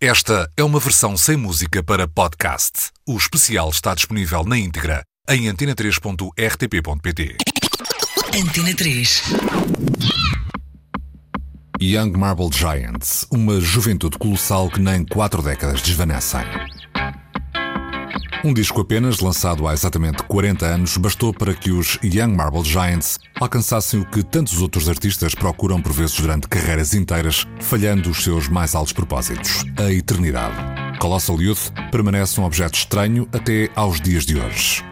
Esta é uma versão sem música para podcast. O especial está disponível na íntegra em antena3.rtp.pt. Antena 3. Young Marble Giants, uma juventude colossal que nem quatro décadas desvanecem. Um disco apenas, lançado há exatamente 40 anos, bastou para que os Young Marble Giants alcançassem o que tantos outros artistas procuram por vezes durante carreiras inteiras, falhando os seus mais altos propósitos, a eternidade. Colossal Youth permanece um objeto estranho até aos dias de hoje.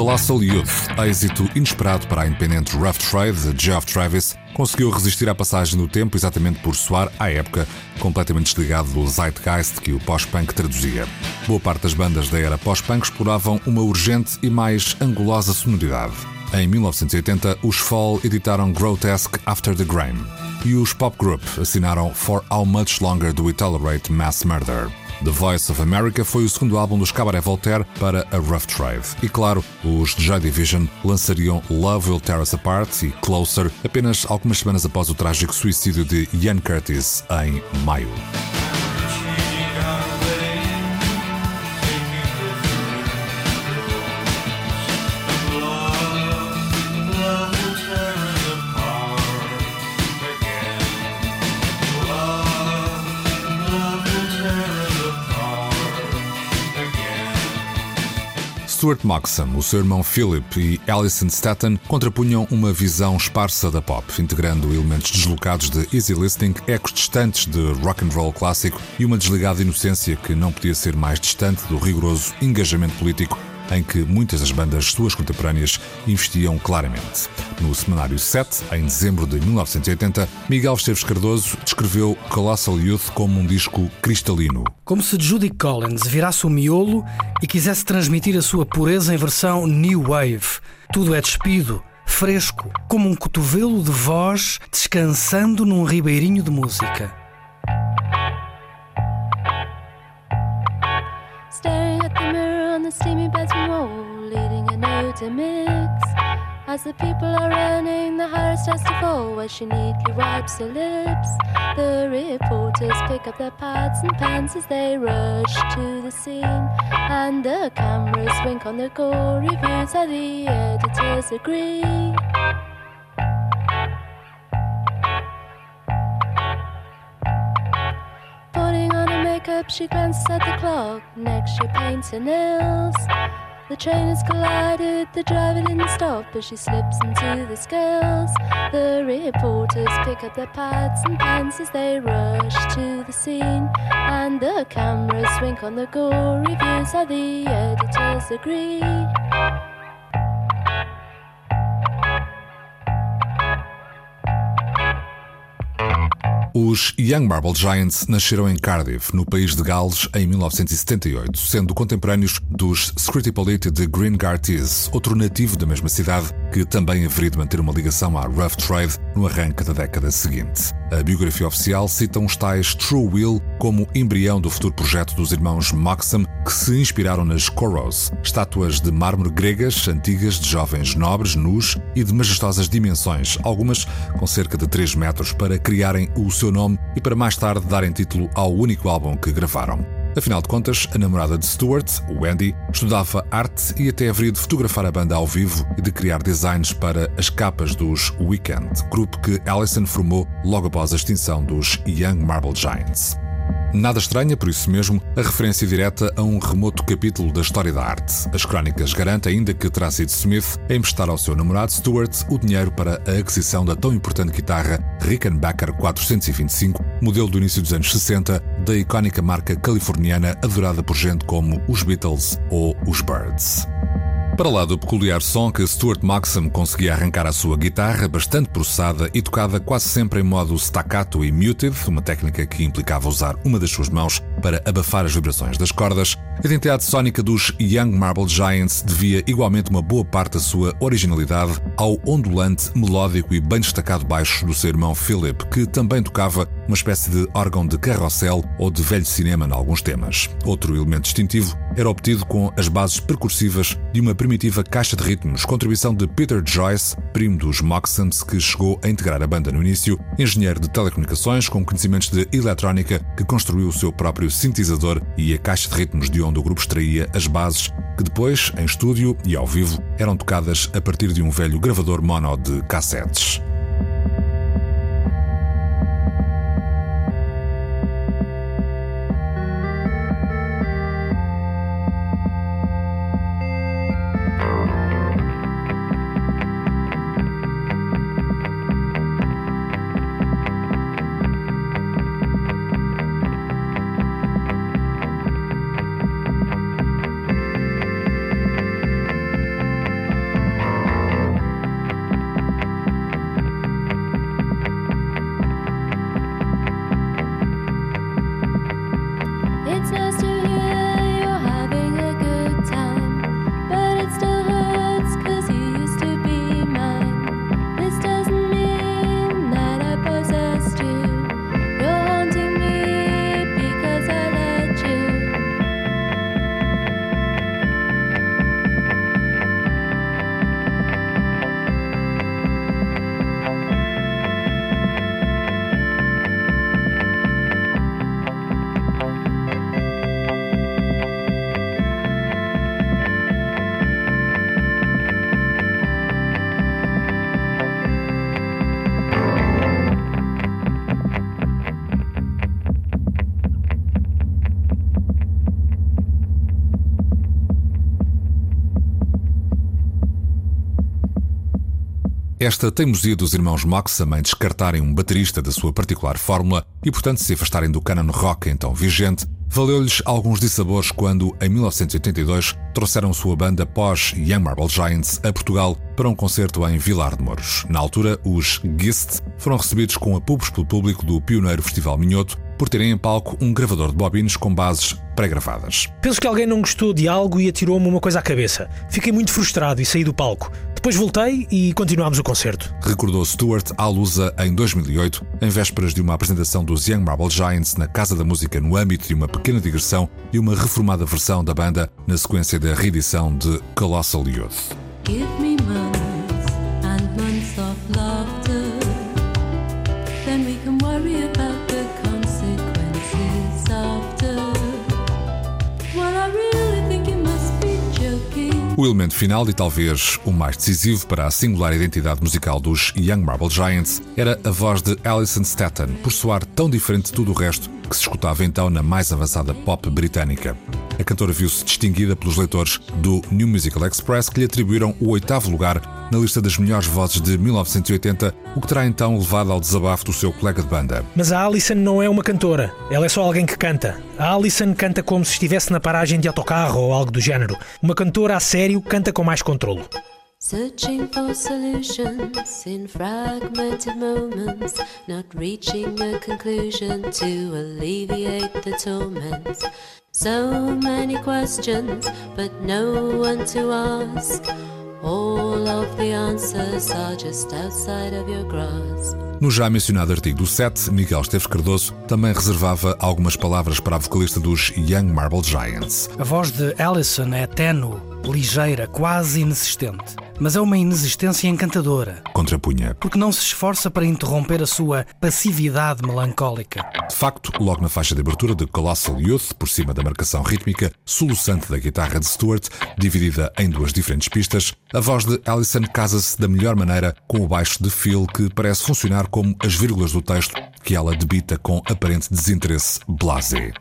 Colossal Youth, êxito inesperado para a independente Rough Trade de Geoff Travis, conseguiu resistir à passagem do tempo exatamente por soar, à época, completamente desligado do zeitgeist que o pós-punk traduzia. Boa parte das bandas da era pós-punk exploravam uma urgente e mais angulosa sonoridade. Em 1980, os Fall editaram Grotesque After the Grime e os Pop Group assinaram For How Much Longer Do We Tolerate Mass Murder. The Voice of America foi o segundo álbum dos Cabaret Voltaire para a Rough Trade. E claro, os Joy Division lançariam Love Will Tear Us Apart e Closer apenas algumas semanas após o trágico suicídio de Ian Curtis em maio. Stuart Moxham, o seu irmão Philip e Alison Staten contrapunham uma visão esparsa da pop, integrando elementos deslocados de easy listening, ecos distantes de rock and roll clássico e uma desligada inocência que não podia ser mais distante do rigoroso engajamento político em que muitas das bandas suas contemporâneas investiam claramente. No semanário 7, em dezembro de 1980, Miguel Esteves Cardoso descreveu Colossal Youth como um disco cristalino. Como se Judy Collins virasse o miolo e quisesse transmitir a sua pureza em versão New Wave. Tudo é despido, fresco, como um cotovelo de voz descansando num ribeirinho de música. To mix. As the people are running, the heart starts to fall while she neatly wipes her lips. The reporters pick up their pads and pens as they rush to the scene. And the cameras wink on the gore reviews, how the editors agree. Putting on her makeup, she glances at the clock. Next, she paints her nails. The train has collided, the driver didn't stop as she slips into the scales. The reporters pick up their pads and pens as they rush to the scene. And the cameras wink on the gore reviews, how the editors agree. Os Young Marble Giants nasceram em Cardiff, no país de Gales, em 1978, sendo contemporâneos dos Scritti de Green Garties, outro nativo da mesma cidade que também haveria de manter uma ligação à Rough Trade no arranque da década seguinte. A biografia oficial cita uns tais True Will como embrião do futuro projeto dos irmãos Moxham, que se inspiraram nas Koros, estátuas de mármore gregas antigas de jovens nobres, nus e de majestosas dimensões, algumas com cerca de 3 metros, para criarem o seu nome e para mais tarde darem título ao único álbum que gravaram. Afinal de contas, a namorada de Stuart, Wendy, estudava arte e até haveria de fotografar a banda ao vivo e de criar designs para as capas dos Weekend, grupo que Allison formou logo após a extinção dos Young Marble Giants. Nada estranha, por isso mesmo, a referência direta a um remoto capítulo da história da arte. As crónicas garantem ainda que terá sido Smith a emprestar ao seu namorado Stuart o dinheiro para a aquisição da tão importante guitarra Rickenbacker 425, modelo do início dos anos 60, da icónica marca californiana adorada por gente como os Beatles ou os Birds. Para lá do peculiar som que Stuart Maxim conseguia arrancar à sua guitarra, bastante processada e tocada quase sempre em modo staccato e muted, uma técnica que implicava usar uma das suas mãos para abafar as vibrações das cordas, a identidade sónica dos Young Marble Giants devia igualmente uma boa parte da sua originalidade ao ondulante, melódico e bem destacado baixo do seu irmão Philip, que também tocava uma espécie de órgão de carrossel ou de velho cinema em alguns temas. Outro elemento distintivo era obtido com as bases percursivas de uma primitiva caixa de ritmos, contribuição de Peter Joyce, primo dos Moxons, que chegou a integrar a banda no início, engenheiro de telecomunicações com conhecimentos de eletrónica, que construiu o seu próprio sintetizador e a caixa de ritmos de onde o grupo extraía as bases que depois, em estúdio e ao vivo, eram tocadas a partir de um velho gravador mono de cassetes. Esta teimosia dos irmãos Moxham em descartarem um baterista da sua particular fórmula e, portanto, se afastarem do canon rock então vigente, valeu-lhes alguns dissabores quando, em 1982, trouxeram sua banda pós Young Marble Giants a Portugal para um concerto em Vilar de Mouros. Na altura, os Gist foram recebidos com apubos pelo público do pioneiro Festival Minhoto por terem em palco um gravador de bobinas com bases pré-gravadas. Penso que alguém não gostou de algo e atirou-me uma coisa à cabeça. Fiquei muito frustrado e saí do palco. Depois voltei e continuámos o concerto. Recordou Stuart à Lusa em 2008, em vésperas de uma apresentação dos Young Marble Giants na Casa da Música no âmbito de uma pequena digressão e uma reformada versão da banda na sequência da reedição de Colossal Youth. O elemento final e talvez o mais decisivo para a singular identidade musical dos Young Marble Giants era a voz de Alison Staton, por soar tão diferente de tudo o resto que se escutava então na mais avançada pop britânica. A cantora viu-se distinguida pelos leitores do New Musical Express, que lhe atribuíram o oitavo lugar na lista das melhores vozes de 1980, o que terá então levado ao desabafo do seu colega de banda. Mas a Alison não é uma cantora, ela é só alguém que canta. A Alison canta como se estivesse na paragem de autocarro ou algo do género. Uma cantora a sério canta com mais controlo. Searching for solutions in fragmented moments, not reaching a conclusion to alleviate the torments. So many questions, but no one to ask. All of the answers are just outside of your grasp. No já mencionado artigo do 7, Miguel Esteves Cardoso também reservava algumas palavras para a vocalista dos Young Marble Giants. A voz de Allison é tenue, ligeira, quase inexistente mas é uma inexistência encantadora. Contrapunha. Porque não se esforça para interromper a sua passividade melancólica. De facto, logo na faixa de abertura de Colossal Youth, por cima da marcação rítmica soluçante da guitarra de Stewart, dividida em duas diferentes pistas, a voz de Alison casa-se da melhor maneira com o baixo de Phil que parece funcionar como as vírgulas do texto que ela debita com aparente desinteresse blasé.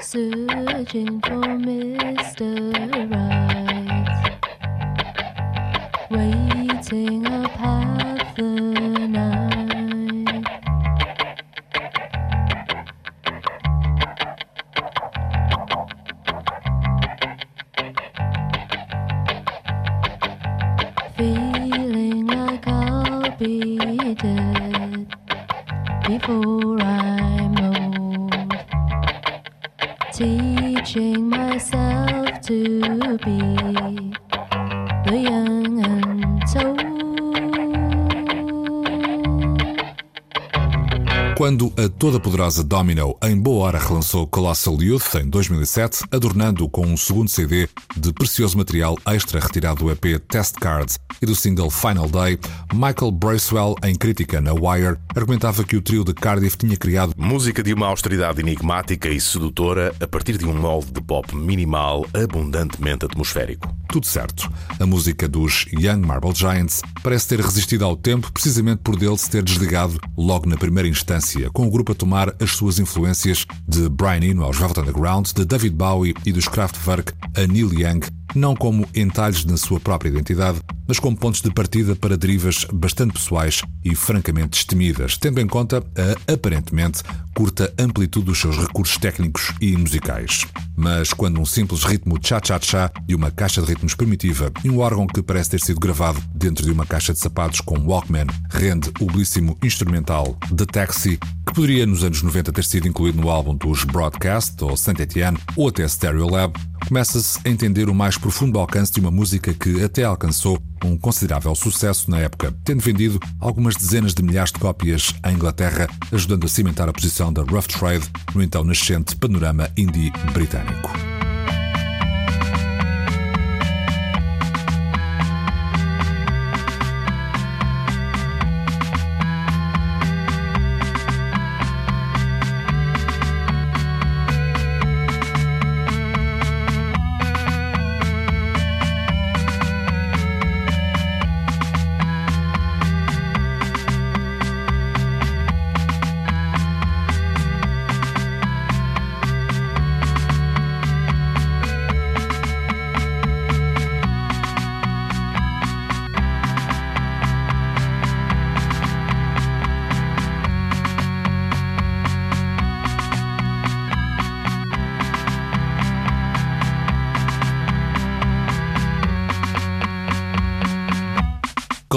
Searching for Mr. Right, myself to be the young untold. Quando a toda poderosa Domino em boa hora relançou Colossal Youth em 2007, adornando-o com um segundo CD de precioso material extra retirado do EP Test Cards e do single Final Day, Michael Bracewell, em crítica na Wire, argumentava que o trio de Cardiff tinha criado música de uma austeridade enigmática e sedutora a partir de um molde de pop minimal abundantemente atmosférico. Tudo certo. A música dos Young Marble Giants parece ter resistido ao tempo precisamente por dele se ter desligado logo na primeira instância com o grupo a tomar as suas influências de Brian Eno aos Velvet Underground, de David Bowie e dos Kraftwerk a Neil Young, não como entalhos na sua própria identidade, mas como pontos de partida para derivas bastante pessoais e francamente destemidas, tendo em conta a aparentemente curta amplitude dos seus recursos técnicos e musicais. Mas quando um simples ritmo cha-cha-cha de uma caixa de ritmos primitiva e um órgão que parece ter sido gravado dentro de uma caixa de sapatos com Walkman rende o belíssimo instrumental The Taxi, que poderia nos anos 90 ter sido incluído no álbum dos Broadcast ou Saint Etienne ou até Stereo Lab, começa-se a entender o mais profundo alcance de uma música que até alcançou um considerável sucesso na época, tendo vendido algumas dezenas de milhares de cópias em Inglaterra, ajudando a cimentar a posição da Rough Trade no então nascente panorama indie britânico.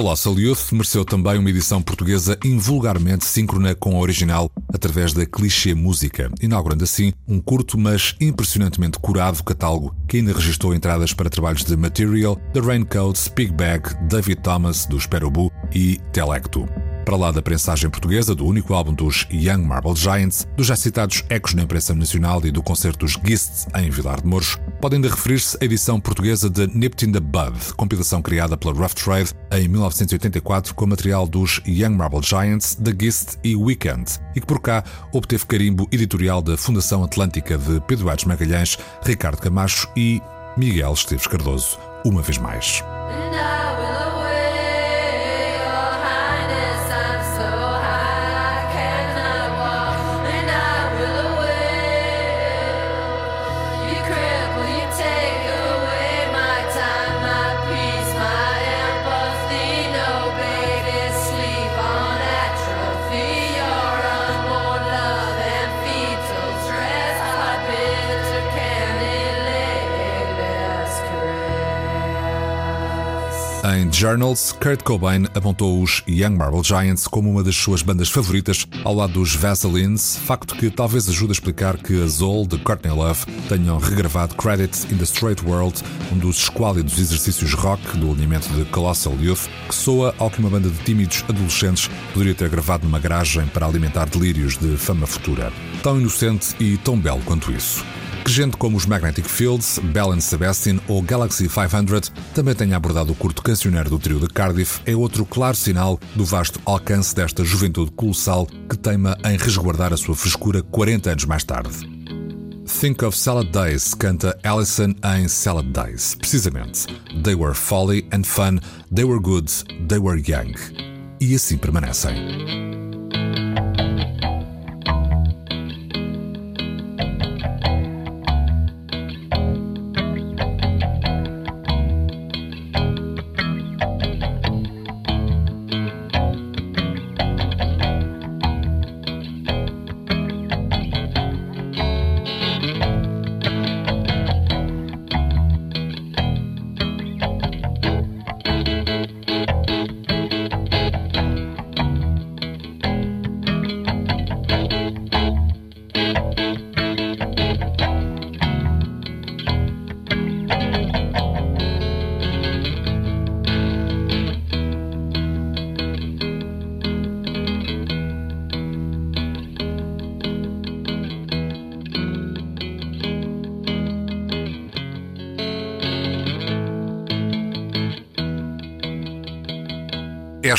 Colossal Youth mereceu também uma edição portuguesa invulgarmente síncrona com a original através da Clichê Música, inaugurando assim um curto mas impressionantemente curado catálogo que ainda registrou entradas para trabalhos de Material, The Raincoats, Big Bag, David Thomas, do Sperobu e Telecto. Para lá da prensagem portuguesa do único álbum dos Young Marble Giants, dos já citados ecos na imprensa nacional e do concerto dos Gists em Vilar de Mouros, pode ainda referir-se à edição portuguesa de in the Bud, compilação criada pela Rough Trade em 1984 com material dos Young Marble Giants, The Gist e Weekend, e que por cá obteve carimbo editorial da Fundação Atlântica de Pedro Aires Magalhães, Ricardo Camacho e Miguel Esteves Cardoso, uma vez mais. Em Journals, Kurt Cobain apontou os Young Marble Giants como uma das suas bandas favoritas, ao lado dos Vaselines, facto que talvez ajude a explicar que a Zoll de Courtney Love tenham regravado Credits in the Straight World, um dos esquálidos exercícios rock do alinhamento de Colossal Youth, que soa ao que uma banda de tímidos adolescentes poderia ter gravado numa garagem para alimentar delírios de fama futura. Tão inocente e tão belo quanto isso. Que gente como os Magnetic Fields, Bell and Sebastian ou Galaxy 500 também tenha abordado o curto cancioneiro do trio de Cardiff é outro claro sinal do vasto alcance desta juventude colossal que teima em resguardar a sua frescura 40 anos mais tarde. Think of Salad Days canta Allison em Salad Days, precisamente. They were folly and fun, they were good, they were young. E assim permanecem.